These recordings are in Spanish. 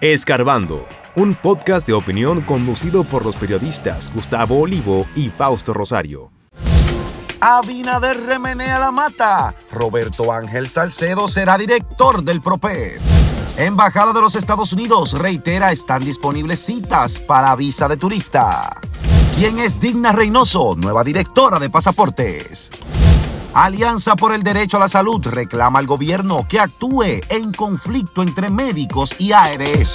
Escarbando, un podcast de opinión conducido por los periodistas Gustavo Olivo y Fausto Rosario. Abinader remenea la mata. Roberto Ángel Salcedo será director del PROPED. Embajada de los Estados Unidos reitera están disponibles citas para visa de turista. ¿Quién es Digna Reynoso, nueva directora de pasaportes? Alianza por el Derecho a la Salud reclama al gobierno que actúe en conflicto entre médicos y ARS.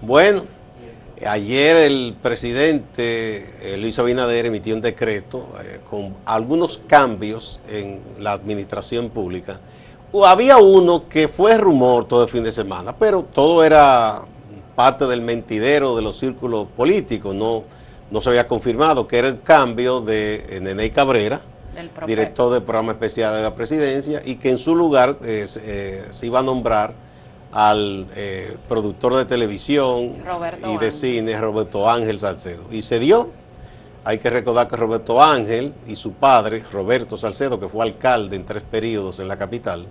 Bueno, ayer el presidente eh, Luis Abinader emitió un decreto eh, con algunos cambios en la administración pública había uno que fue rumor todo el fin de semana, pero todo era parte del mentidero de los círculos políticos, no, no se había confirmado, que era el cambio de Nene Cabrera, director del programa especial de la presidencia, y que en su lugar eh, eh, se iba a nombrar al eh, productor de televisión y de cine, Roberto Ángel Salcedo. Y se dio. Hay que recordar que Roberto Ángel y su padre, Roberto Salcedo, que fue alcalde en tres periodos en la capital,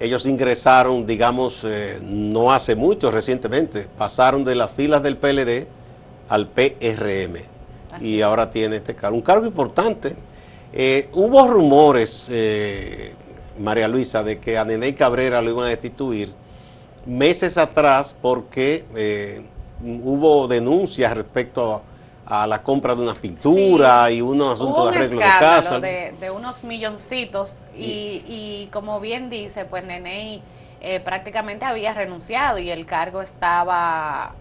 ellos ingresaron, digamos, eh, no hace mucho, recientemente, pasaron de las filas del PLD al PRM. y ahora tiene este cargo, un cargo importante. Eh, hubo rumores, eh, María Luisa, de que a Nene Cabrera lo iban a destituir meses atrás porque hubo denuncias respecto a a la compra de una pintura y unos asuntos de arreglo de casa. De, de unos milloncitos y, y, como bien dice, pues Nene eh, prácticamente había renunciado y el cargo estaba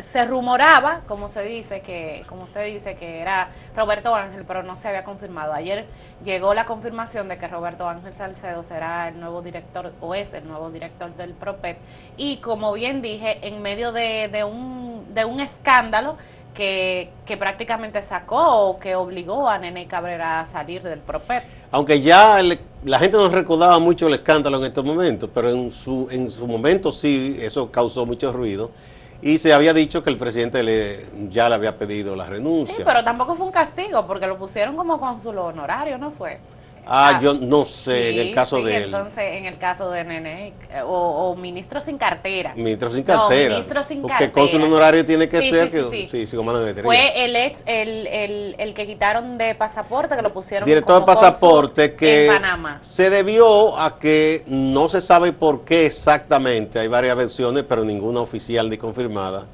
se rumoraba, como se dice, que, como usted dice, que era Roberto Ángel, pero no se había confirmado. Ayer llegó la confirmación de que Roberto Ángel Salcedo será el nuevo director, o es el nuevo director del PROPET. Y como bien dije, en medio de, de, un, de un escándalo que, prácticamente sacó o que obligó a Nene Cabrera a salir del PROPER. Aunque ya la gente no recordaba mucho el escándalo en estos momentos, pero en su, en su momento sí, eso causó mucho ruido. Y se había dicho que el presidente le, ya le había pedido la renuncia. Sí, pero tampoco fue un castigo, porque lo pusieron como cónsul honorario, ¿no fue? Ah, ah, yo no sé, en el caso de él. Entonces, en el caso de Nene, eh, o, ministro sin cartera. Ministro sin cartera. No, ministro sin porque cartera. cónsul honorario tiene que ser que, sí, sí, de Fue el ex, el, el, el, que quitaron de pasaporte, que lo pusieron Director de pasaporte que en Panamá. se debió a que no se sabe por qué exactamente, hay varias versiones, pero ninguna oficial ni confirmada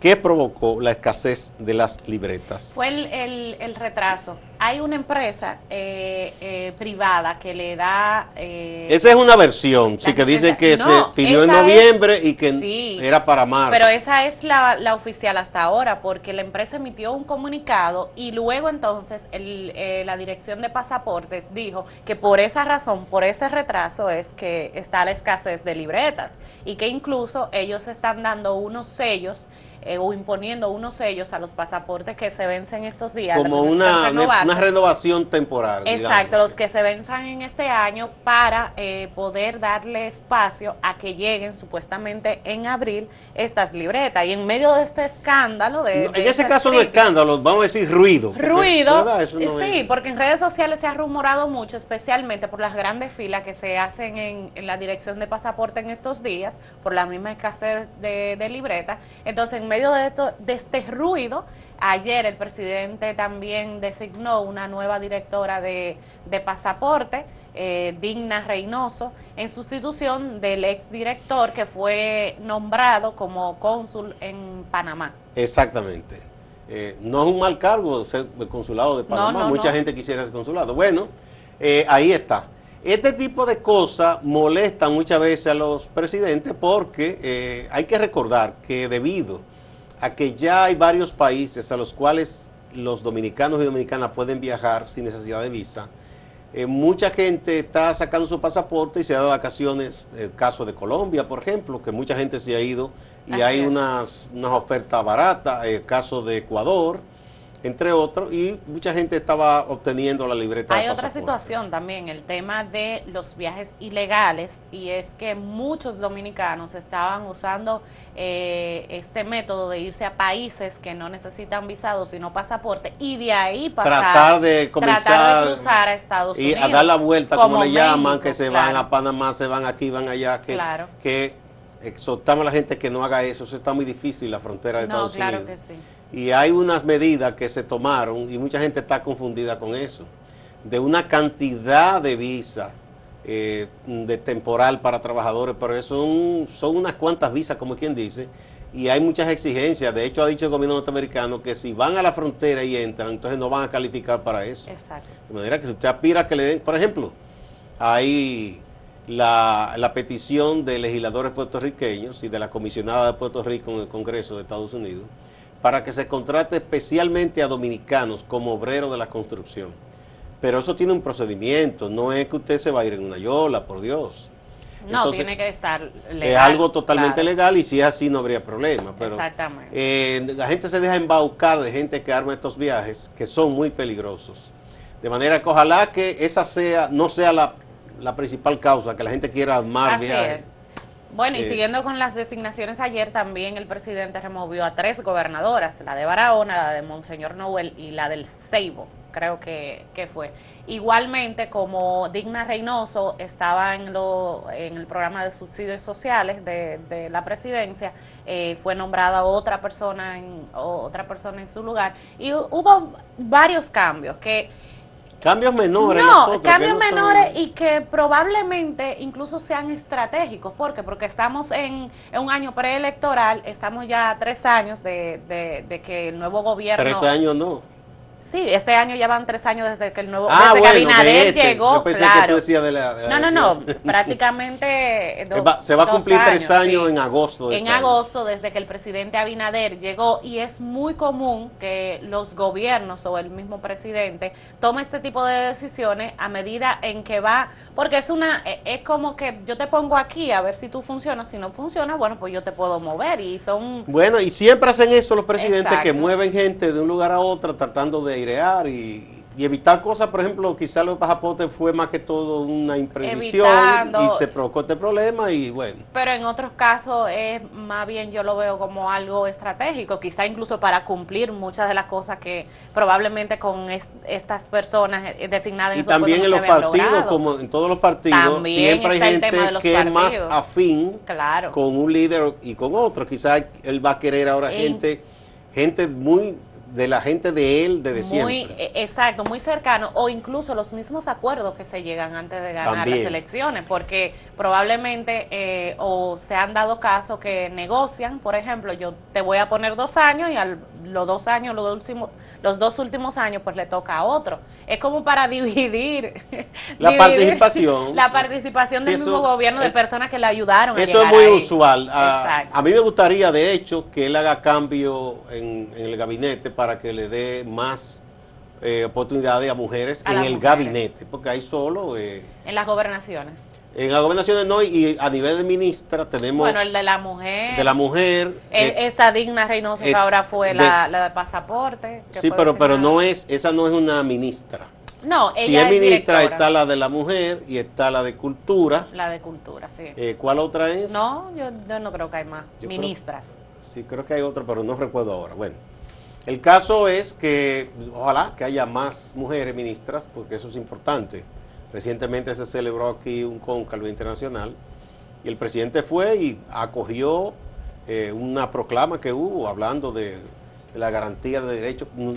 ¿Qué provocó la escasez de las libretas? Fue el, el, retraso. Hay una empresa eh, eh, privada que le da... Eh, esa es una versión, sí, que dice que se pidió en noviembre y que era para marzo. Pero esa es la, la, oficial hasta ahora, porque la empresa emitió un comunicado y luego entonces el, la dirección de pasaportes dijo que por esa razón, por ese retraso es que está la escasez de libretas y que incluso ellos están dando unos sellos eh, o imponiendo unos sellos a los pasaportes que se vencen estos días. Como una, una, renovación temporal. Exacto, los que se venzan en este año para eh, poder darle espacio a que lleguen supuestamente en abril estas libretas. Y en medio de este escándalo de... en ese caso no escándalo, vamos a decir ruido. Ruido, sí, porque en redes sociales se ha rumorado mucho, especialmente por las grandes filas que se hacen en, la dirección de pasaporte en estos días, por la misma escasez de, de libretas. Entonces, en medio de, este ruido, ayer el presidente también designó una nueva directora de, pasaporte, eh, Digna Reynoso, en sustitución del exdirector que fue nombrado como cónsul en Panamá. Exactamente. Eh, no es un mal cargo ser el consulado de Panamá, mucha gente quisiera ser consulado. Bueno, eh, ahí está. Este tipo de cosas molestan muchas veces a los presidentes porque hay que recordar que debido a que ya hay varios países a los cuales los dominicanos y dominicanas pueden viajar sin necesidad de visa. Eh, mucha gente está sacando su pasaporte y se ha dado vacaciones, el caso de Colombia, por ejemplo, que mucha gente se ha ido y hay unas, unas ofertas baratas, el caso de Ecuador, entre otros, y mucha gente estaba obteniendo la libreta. Hay otra situación también, el tema de los viajes ilegales, y es que muchos dominicanos estaban usando eh, este método de irse a países que no necesitan visados sino pasaporte, y de ahí pasar, tratar de, comenzar, de cruzar a Estados y Unidos. a dar la vuelta, como, le llaman, que se van a Panamá, se van aquí, van allá, que, Claro. que exhortamos a la gente que no haga eso, eso está muy difícil, la frontera de No, Estados claro Unidos. que sí. Y hay unas medidas que se tomaron y mucha gente está confundida con eso, de una cantidad de visas eh, de temporal para trabajadores, pero eso son, son unas cuantas visas, como quien dice, y hay muchas exigencias. De hecho, ha dicho el gobierno norteamericano que si van a la frontera y entran, entonces no van a calificar para eso. Exacto. De manera que si usted aspira a que le den, por ejemplo, hay la, la petición de legisladores puertorriqueños y de la comisionada de Puerto Rico en el Congreso de Estados Unidos para que se contrate especialmente a dominicanos como obreros de la construcción. Pero eso tiene un procedimiento, no es que usted se va a ir en una yola, por Dios. No, Entonces, tiene que estar legal. es algo totalmente claro. legal y si es así no habría problema. Pero, Exactamente. eh, la gente se deja embaucar de gente que arma estos viajes que son muy peligrosos. De manera que ojalá que esa sea, no sea la, la principal causa, que la gente quiera armar Así viajes. es. Bueno, y Eh, siguiendo con las designaciones ayer, también el presidente removió a tres gobernadoras, la de Barahona, la de Monseñor Noel y la del Ceibo, creo que, que fue. Igualmente, como Digna Reynoso estaba en, lo, en el programa de subsidios sociales de, de la presidencia, eh, fue nombrada otra persona, en, otra persona en su lugar. Y hu- hubo varios cambios que Cambios menores. no, nosotros, cambios no son- menores y que probablemente incluso sean estratégicos. ¿Por qué? Porque estamos en, en un año preelectoral, estamos ya a tres años de, de- de que el nuevo gobierno... Tres años no. Sí, este año ya van tres años desde que el nuevo Ah, desde bueno, que Abinader de este. llegó, Yo pensé que tú decías de la, de la no, no, no, prácticamente... do- se va a cumplir tres años sí. en agosto. En este año. agosto, desde que el presidente Abinader llegó, y es muy común que los gobiernos o el mismo presidente tome este tipo de decisiones a medida en que va, porque es una, e- es como que yo te pongo aquí a ver si tú funcionas, si no funciona, bueno, pues yo te puedo mover y son Bueno, y siempre hacen eso los presidentes que mueven gente de un lugar a otro tratando de airear y, y evitar cosas. Por ejemplo, quizá los pasaportes fue más que todo una imprevisión Evitando. y se provocó este problema y bueno. Pero en otros casos es más bien yo lo veo como algo estratégico, quizá incluso para cumplir muchas de las cosas que probablemente con es- estas personas eh, designadas en Y esos también en los partidos, logrado. como en todos los partidos, También siempre hay gente de que es más afín Claro. con un líder y con otro. Quizás él va a querer ahora En- gente, gente muy de la gente de él desde muy siempre. eh, exacto, muy cercano o incluso los mismos acuerdos que se llegan antes de ganar También. las elecciones, porque probablemente eh, o se han dado casos que negocian, por ejemplo, yo te voy a poner dos años y a los dos años, los últimos, los dos últimos años, pues le toca a otro. Es como para dividir La dividir participación. la participación Sí, del mismo gobierno de personas que le ayudaron. a Eso es muy ahí. usual. A, Exacto. a mí me gustaría, de hecho, que él haga cambio en, en el gabinete para que le dé más eh, oportunidades a mujeres A en el mujeres. gabinete, porque hay solo eh, en las gobernaciones. en las gobernaciones no y a nivel de ministra tenemos Bueno, el de la mujer. de la mujer. Eh, eh, esta digna Reynoso que ahora fue de- la, la de pasaporte. que sí, pero pero no es esa no es una ministra. No, Si ella es ministra directora, está la de la mujer y está la de cultura. la de cultura, sí. Eh, ¿Cuál otra es? no, yo, yo no creo que hay más Yo creo- ministras. Sí, creo que hay otra, pero no recuerdo ahora. Bueno, el caso es que ojalá que haya más mujeres ministras, porque eso es importante. Recientemente se celebró aquí un cóncavo internacional y el presidente fue y acogió eh, una proclama que hubo hablando de, de la garantía de derechos, mm,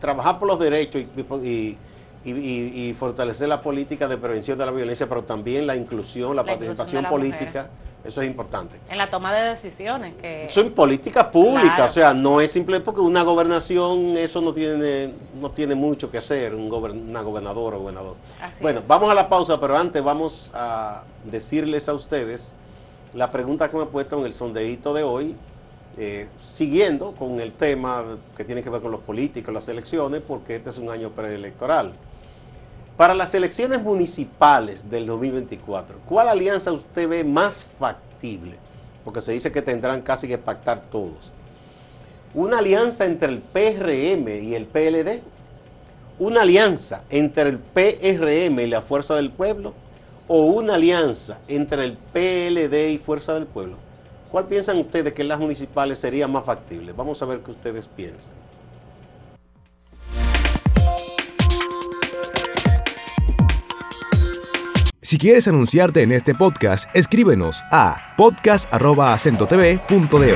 trabajar por los derechos y, y- y- y- fortalecer la política de prevención de la violencia, pero también la inclusión, la, participación la política, eso es importante. En la toma de decisiones. que Son políticas públicas, Claro. o sea, no es simple porque una gobernación, eso no tiene, no tiene mucho que hacer, un gober- una gobernadora o gobernador. Así bueno, es. vamos a la pausa, pero antes vamos a decirles a ustedes la pregunta que me he puesto en el sondeíto de hoy, eh, siguiendo con el tema que tiene que ver con los políticos, las elecciones, porque este es un año preelectoral. Para las elecciones municipales del 2024, ¿cuál alianza usted ve más factible? Porque se dice que tendrán casi que pactar todos. una alianza entre el PRM y el PLD, una alianza entre el PRM y la Fuerza del Pueblo, o una alianza entre el PLD y Fuerza del Pueblo. ¿Cuál piensan ustedes que en las municipales sería más factible? Vamos a ver qué ustedes piensan. Si quieres anunciarte en este podcast, escríbenos a podcast.acentotv.de.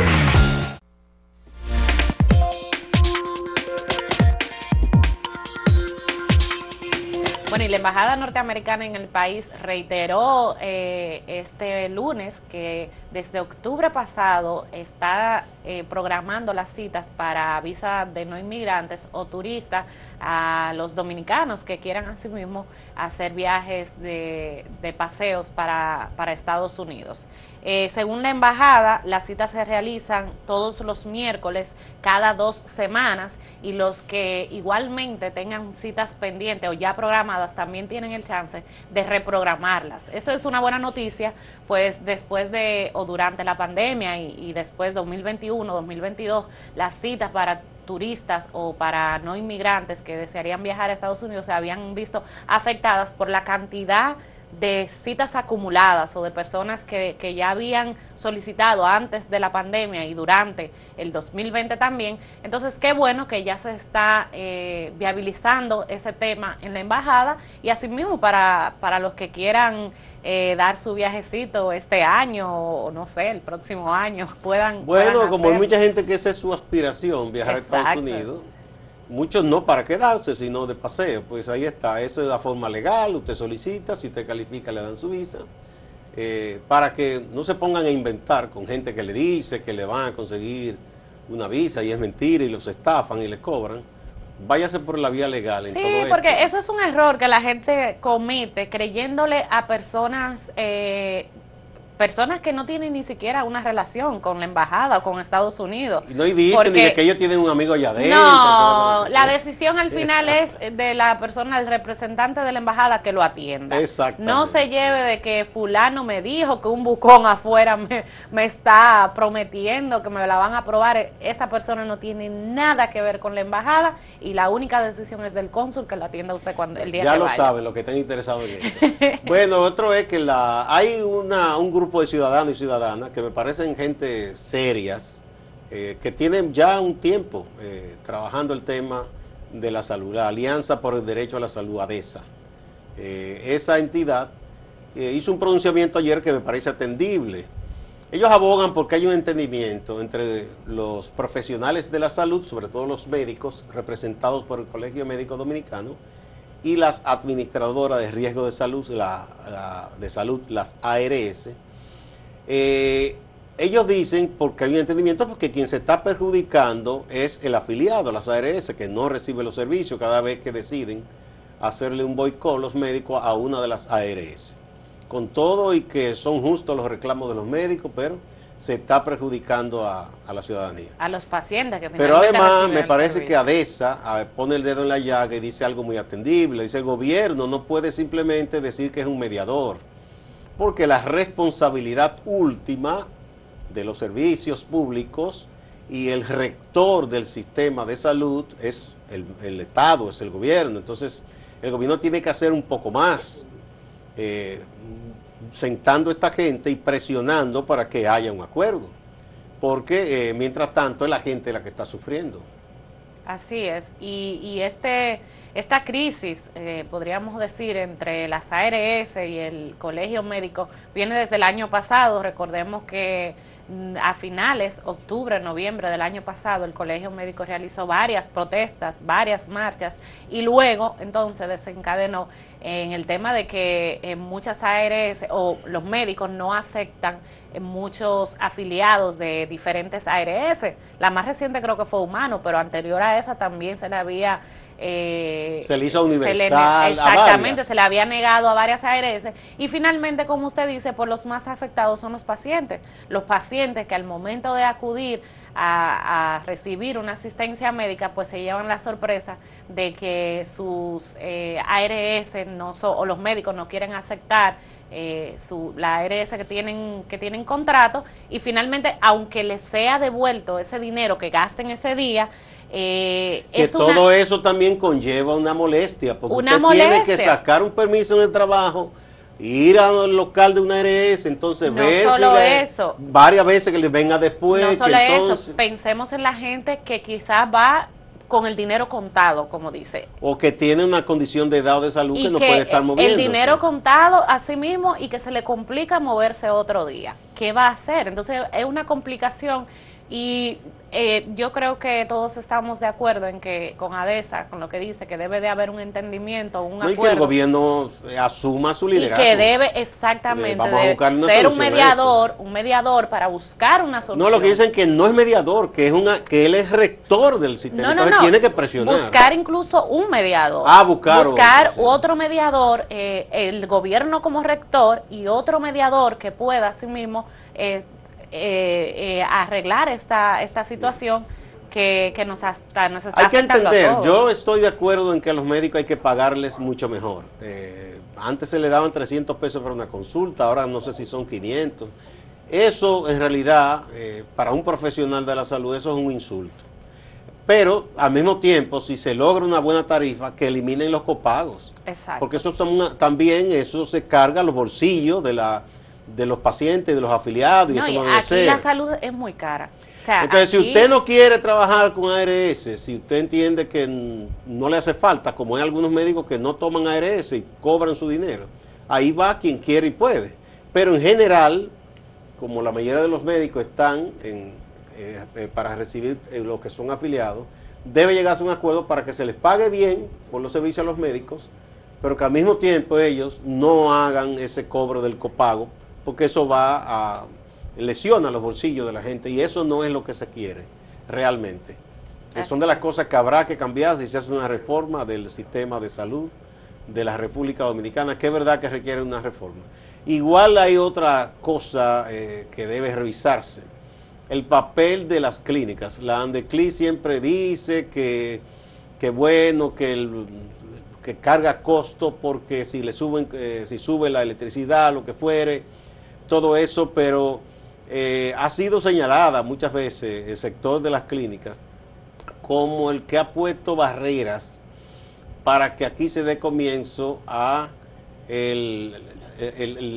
Bueno, y la Embajada Norteamericana en el país reiteró eh, este lunes que desde octubre pasado está eh, programando las citas para visa de no inmigrantes o turistas a los dominicanos que quieran asimismo hacer viajes de, paseos para, Estados Unidos. Eh, según la embajada, las citas se realizan todos los miércoles cada dos semanas y los que igualmente tengan citas pendientes o ya programadas también tienen el chance de reprogramarlas. Esto es una buena noticia, pues después de durante la pandemia y, y después 2021, 2022, las citas para turistas o para no inmigrantes que desearían viajar a Estados Unidos se habían visto afectadas por la cantidad citas acumuladas o de personas que, que, ya habían solicitado antes de la pandemia y durante el 2020 también. Entonces, qué bueno que ya se está eh, viabilizando ese tema en la embajada y asimismo para, para los que quieran eh, dar su viajecito este año o no sé, el próximo año puedan. Bueno, como hay mucha gente que esa es su aspiración, viajar a Estados Unidos muchos no para quedarse, sino de paseo. Pues ahí está, eso es la forma legal, usted solicita, si usted califica le dan su visa, eh, para que no se pongan a inventar con gente que le dice que le van a conseguir una visa y es mentira y los estafan y le cobran. Váyase por la vía legal. En sí, porque eso es un error que la gente comete creyéndole a personas eh, personas que no tienen ni siquiera una relación con la embajada o con Estados Unidos. Y no dicen ni que ellos tienen un amigo allá adentro. No, la decisión al final es de la persona, el representante de la embajada que lo atienda. Exactamente. No se lleve de que fulano me dijo que un bucón afuera me, me está prometiendo que me la van a aprobar. Esa persona no tiene nada que ver con la embajada y la única decisión es del cónsul que la atienda usted cuando el día ya que vaya. Ya lo saben, los que estén interesados en esto. bueno, otro es que la hay una, un grupo de ciudadanos y ciudadanas que me parecen gente serias, eh, que tienen ya un tiempo eh, trabajando el tema de la salud, la Alianza por el Derecho a la Salud, ADESA. Eh, esa entidad hizo un pronunciamiento ayer que me parece atendible. Ellos abogan porque hay un entendimiento entre los profesionales de la salud, sobre todo los médicos, representados por el Colegio Médico Dominicano, y las administradoras de riesgo de salud, de salud, las ARS, eh, ellos dicen, porque hay un entendimiento, porque quien se está perjudicando es el afiliado, las ARS, que no recibe los servicios cada vez que deciden hacerle un boicot los médicos a una de las ARS. Con todo y que son justos los reclamos de los médicos, pero se está perjudicando a, la ciudadanía. A los pacientes que Pero además me parece que ADESA pone el dedo en la llaga y dice algo muy atendible. Dice el gobierno no puede simplemente decir que es un mediador porque la responsabilidad última de los servicios públicos y el rector del sistema de salud es el, Estado, es el gobierno. Entonces, el gobierno tiene que hacer un poco más, eh, sentando a esta gente y presionando para que haya un acuerdo, porque eh, mientras tanto es la gente la que está sufriendo. Así es, y, y este, esta crisis, eh, podríamos decir, entre las ARS y el Colegio Médico viene desde el año pasado. Recordemos que a finales, octubre, noviembre del año pasado, el Colegio Médico realizó varias protestas, varias marchas, y luego entonces desencadenó en el tema de que en muchas ARS o los médicos no aceptan muchos afiliados de diferentes ARS. La más reciente creo que fue Humano, pero anterior a esa también se le había... Eh, se le hizo universal. exactamente, se le había negado a varias ARS. Y finalmente, como usted dice, por los más afectados son los pacientes. Los pacientes que al momento de acudir a, recibir una asistencia médica, pues se llevan la sorpresa de que sus eh, ARS no o los médicos no quieren aceptar eh, su, la ARS que tienen, que tienen contrato y finalmente, aunque les sea devuelto ese dinero que gasten ese día, eh, que todo eso también conlleva una molestia, porque una usted tiene que sacar un permiso en el trabajo, ir al local de una ARS, entonces no solo eso. varias veces que les venga después. No solo eso, pensemos en la gente que quizás va con el dinero contado, como dice. O que tiene una condición de edad o de salud que no puede estar moviendo. El dinero contado a sí mismo y que se le complica moverse otro día. ¿Qué va a hacer? Entonces es una complicación y eh, yo creo que todos estamos de acuerdo en que con ADESA, con lo que dice, que debe de haber un entendimiento, un acuerdo. Y que el gobierno asuma su liderazgo. Y que debe exactamente ser un mediador, un mediador para buscar una solución. No, lo que dicen que no es mediador, que es una que él es rector del sistema, no, no, tiene que presionar. Buscar incluso un mediador. Ah, buscar. Buscar otro mediador, eh, el gobierno como rector y otro mediador que pueda asimismo eh, eh, eh, arreglar esta, esta situación que, nos, hasta, nos está hay que entender, Yo estoy de acuerdo en que a los médicos hay que pagarles mucho mejor. Eh, antes se le daban 300 pesos para una consulta, ahora no sé si son 500. Eso en realidad, eh, para un profesional de la salud, eso es un insulto. Pero al mismo tiempo, si se logra una buena tarifa, que eliminen los copagos. Exacto. Porque eso son también eso se carga los bolsillos de la de los pacientes, de los afiliados. y eso aquí la salud es muy cara. Entonces, si usted no quiere trabajar con ARS, si usted entiende que no le hace falta, como hay algunos médicos que no toman ARS y cobran su dinero, ahí va quien quiere y puede. Pero en general, como la mayoría de los médicos están en, eh, eh, para recibir eh, lo que son afiliados, debe llegarse a un acuerdo para que se les pague bien por los servicios a los médicos, pero que al mismo tiempo ellos no hagan ese cobro del copago porque eso va a lesiona los bolsillos de la gente y eso no es lo que se quiere realmente. Son de las cosas que habrá que cambiar si se hace una reforma del sistema de salud de la República Dominicana, que es verdad que requiere una reforma. Igual hay otra cosa eh, que debe revisarse, el papel de las clínicas. La ANDECLI siempre dice que, que bueno, que, el, que carga costo porque si le suben, eh, si sube la electricidad, lo que fuere, todo eso, pero eh, ha sido señalada muchas veces el sector de las clínicas como el que ha puesto barreras para que aquí se dé comienzo a el,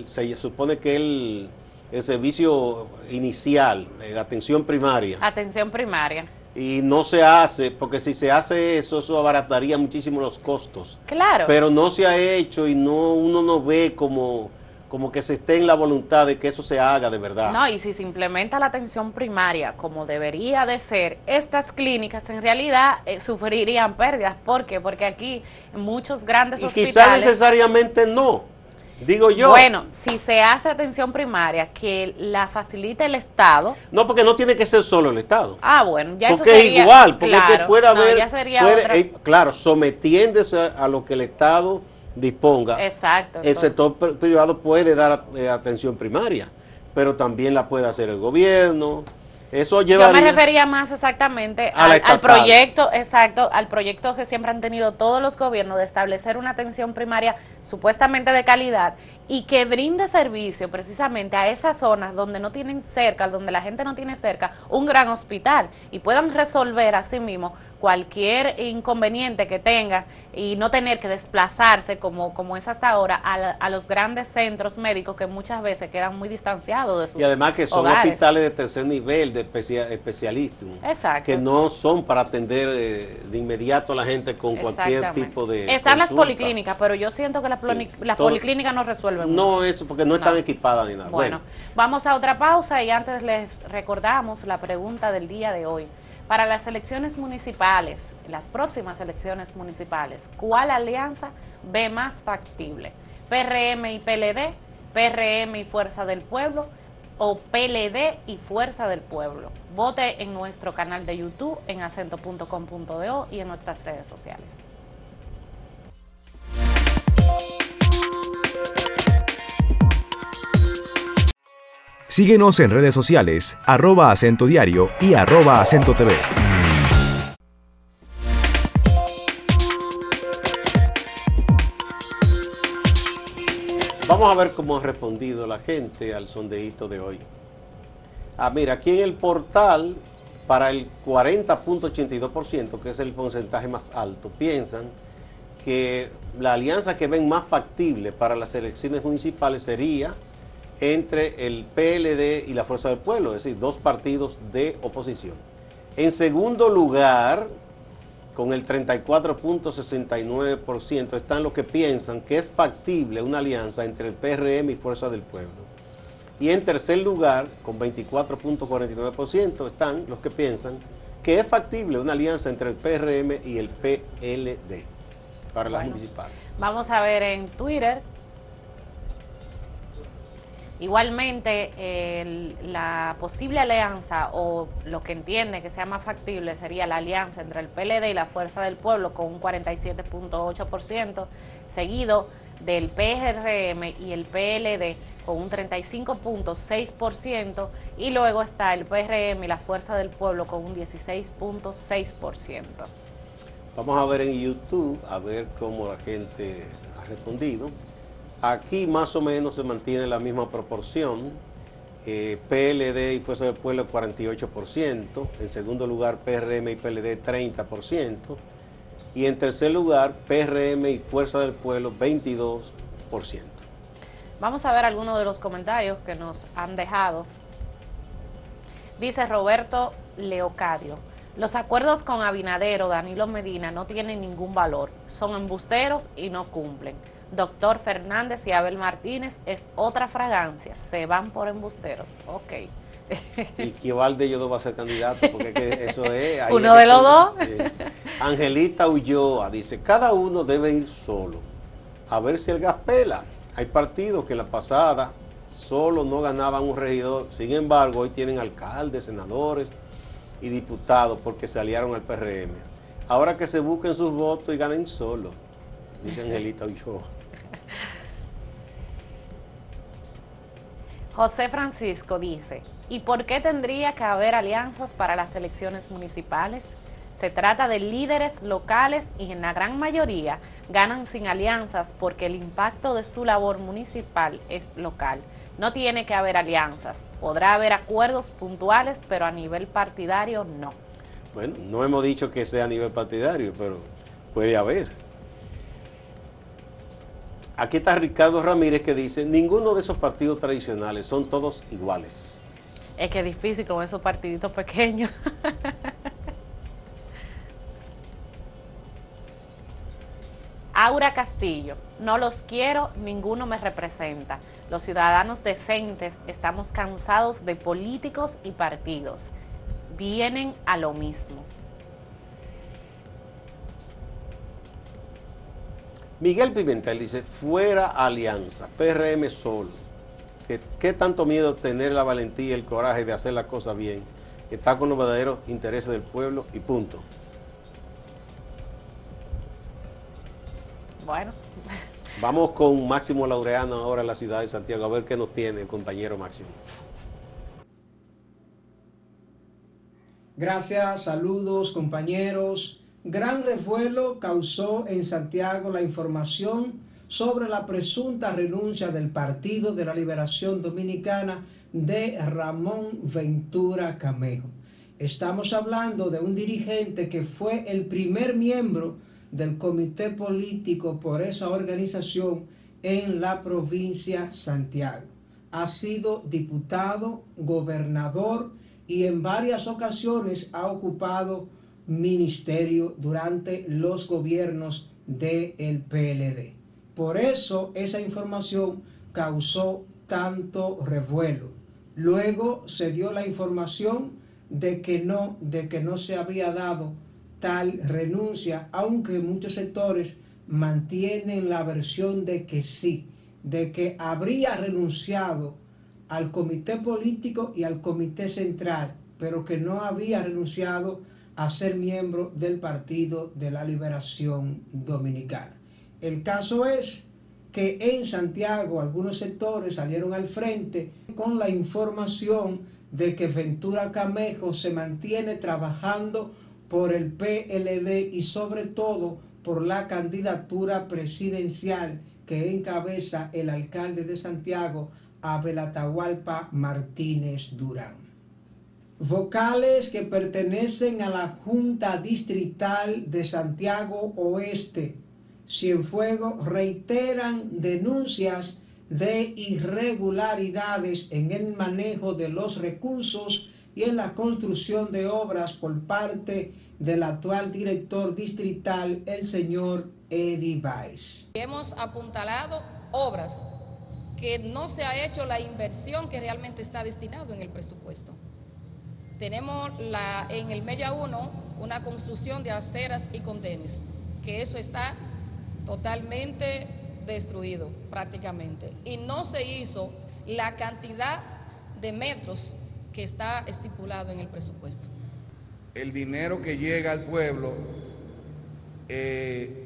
se supone que el, el servicio inicial, eh, atención primaria. Atención primaria. Y no se hace, porque si se hace eso, eso abarataría muchísimo los costos. Claro. Pero no se ha hecho y no uno no ve como como que se esté en la voluntad de que eso se haga de verdad. No, y si se implementa la atención primaria como debería de ser, estas clínicas en realidad eh, sufrirían pérdidas. ¿Por qué? Porque aquí muchos grandes y hospitales... Quizás necesariamente no, digo yo. Bueno, si se hace atención primaria que la facilita el Estado... No, porque no tiene que ser solo el Estado. Ah, bueno, ya porque eso sería... es igual, porque puede haber... Eh, claro, sometiéndose a lo que el Estado disponga, Exacto, el sector privado puede dar eh, atención primaria, pero también la puede hacer el gobierno. Eso lleva Yo me refería más exactamente al, proyecto, exacto, al proyecto que siempre han tenido todos los gobiernos de establecer una atención primaria supuestamente de calidad y que brinde servicio precisamente a esas zonas donde no tienen cerca, donde la gente no tiene cerca, un gran hospital y puedan resolver a sí mismo cualquier inconveniente que tenga y no tener que desplazarse como, como es hasta ahora a, los grandes centros médicos que muchas veces quedan muy distanciados de sus Y además que son hospitales de tercer nivel, de especialistas, que no son para atender eh, de inmediato a la gente con cualquier tipo de Están las policlínicas, pero yo siento que las, policlínicas no resuelven No, eso porque no, están equipadas ni nada. bueno, vamos a otra pausa y antes les recordamos la pregunta del día de hoy. Para las elecciones municipales, las próximas elecciones municipales, ¿cuál alianza ve más factible? ¿PRM y PLD? ¿PRM y Fuerza del Pueblo? ¿O PLD y Fuerza del Pueblo? Vote en nuestro canal de YouTube, en acento.com.do y en nuestras redes sociales. Síguenos en redes sociales, arroba acento diario y arroba acento TV. Vamos a ver cómo ha respondido la gente al sondeíto de hoy. Ah, mira, aquí en el portal, para el 40.82%, que es el porcentaje más alto, piensan que la alianza que ven más factible para las elecciones municipales sería entre el PLD y la Fuerza del Pueblo, es decir, dos partidos de oposición. En segundo lugar, con el 34.69%, están los que piensan que es factible una alianza entre el PRM y Fuerza del Pueblo. Y en tercer lugar, con 24.49%, están los que piensan que es factible una alianza entre el PRM y el PLD para las municipales. Vamos a ver en Twitter Igualmente, la posible alianza o lo que entiende que sea más factible sería la alianza entre el PLD y la Fuerza del Pueblo con un 47.8%, seguido del PRM y el PLD con un 35.6% y luego está el PRM y la Fuerza del Pueblo con un 16.6%. Vamos a ver en YouTube, a ver cómo la gente ha respondido. Aquí más o menos se mantiene la misma proporción. Eh, PLD y Fuerza del Pueblo 48%, en segundo lugar PRM y PLD 30%, y en tercer lugar PRM y Fuerza del Pueblo 22%. Vamos a ver algunos de los comentarios que nos han dejado. Dice Roberto Leocadio, los acuerdos con Abinadero, Danilo Medina no tienen ningún valor, son embusteros y no cumplen. Doctor Fernández y Abel Martínez es otra fragancia. Se van por embusteros. Ok. y que de ellos dos va a ser candidato, porque eso es... Uno de los dos. Angelita Ulloa dice, cada uno debe ir solo, a ver si el gas pela. Hay partidos que en la pasada solo no ganaban un regidor, sin embargo hoy tienen alcaldes, senadores y diputados porque se aliaron al PRM. Ahora que se busquen sus votos y ganen solo, dice Angelita Ulloa. José Francisco dice, ¿y por qué tendría que haber alianzas para las elecciones municipales? Se trata de líderes locales y en la gran mayoría ganan sin alianzas porque el impacto de su labor municipal es local. No tiene que haber alianzas. Podrá haber acuerdos puntuales, pero a nivel partidario no. Bueno, no hemos dicho que sea a nivel partidario, pero puede haber. Aquí está Ricardo Ramírez que dice, ninguno de esos partidos tradicionales son todos iguales. Es que es difícil con esos partiditos pequeños. Aura Castillo, no los quiero, ninguno me representa. Los ciudadanos decentes estamos cansados de políticos y partidos. Vienen a lo mismo. Miguel Pimentel dice, fuera alianza, PRM solo. ¿Qué, tanto miedo tener la valentía y el coraje de hacer la cosa bien? Está con los verdaderos intereses del pueblo y punto. Bueno. Vamos con Máximo Laureano ahora en la ciudad de Santiago, a ver qué nos tiene el compañero Máximo. Gracias, saludos compañeros. Gran revuelo causó en Santiago la información sobre la presunta renuncia del Partido de la Liberación Dominicana de Ramón Ventura Camejo. Estamos hablando de un dirigente que fue el primer miembro del comité político por esa organización en la provincia Santiago. Ha sido diputado, gobernador y en varias ocasiones ha ocupado ministerio durante los gobiernos del PLD. Por eso esa información causó tanto revuelo. Luego se dio la información de que no, de que no se había dado tal renuncia, aunque muchos sectores mantienen la versión de que sí, de que habría renunciado al comité político y al comité central, pero que no había renunciado a ser miembro del Partido de la Liberación Dominicana. El caso es que en Santiago algunos sectores salieron al frente con la información de que Ventura Camejo se mantiene trabajando por el PLD y sobre todo por la candidatura presidencial que encabeza el alcalde de Santiago, Abel Atahualpa Martínez Durán. Vocales que pertenecen a la Junta Distrital de Santiago Oeste, Cienfuegos, reiteran denuncias de irregularidades en el manejo de los recursos y en la construcción de obras por parte del actual director distrital, el señor Eddie Weiss. Hemos apuntalado obras que no se ha hecho la inversión que realmente está destinado en el presupuesto. Tenemos la, en el Mella 1 una construcción de aceras y condenes, que eso está totalmente destruido prácticamente. Y no se hizo la cantidad de metros que está estipulado en el presupuesto. El dinero que llega al pueblo eh,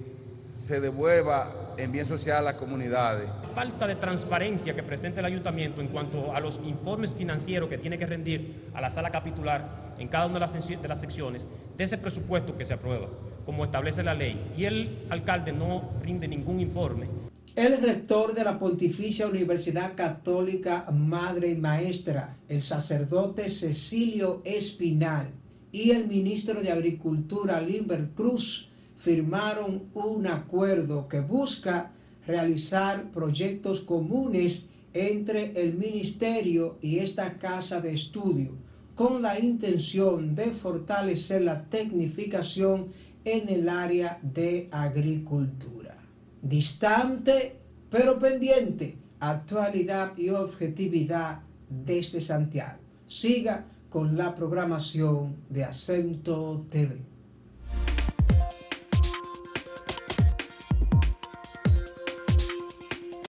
se devuelva en bien social a las comunidades. Falta de transparencia que presenta el ayuntamiento en cuanto a los informes financieros que tiene que rendir a la sala capitular en cada una de las, secciones de ese presupuesto que se aprueba, como establece la ley. Y el alcalde no rinde ningún informe. El rector de la Pontificia Universidad Católica Madre y Maestra, el sacerdote Cecilio Espinal y el ministro de Agricultura Limber Cruz firmaron un acuerdo que busca realizar proyectos comunes entre el ministerio y esta casa de estudio con la intención de fortalecer la tecnificación en el área de agricultura. Distante pero pendiente, actualidad y objetividad desde Santiago. Siga con la programación de Acento TV.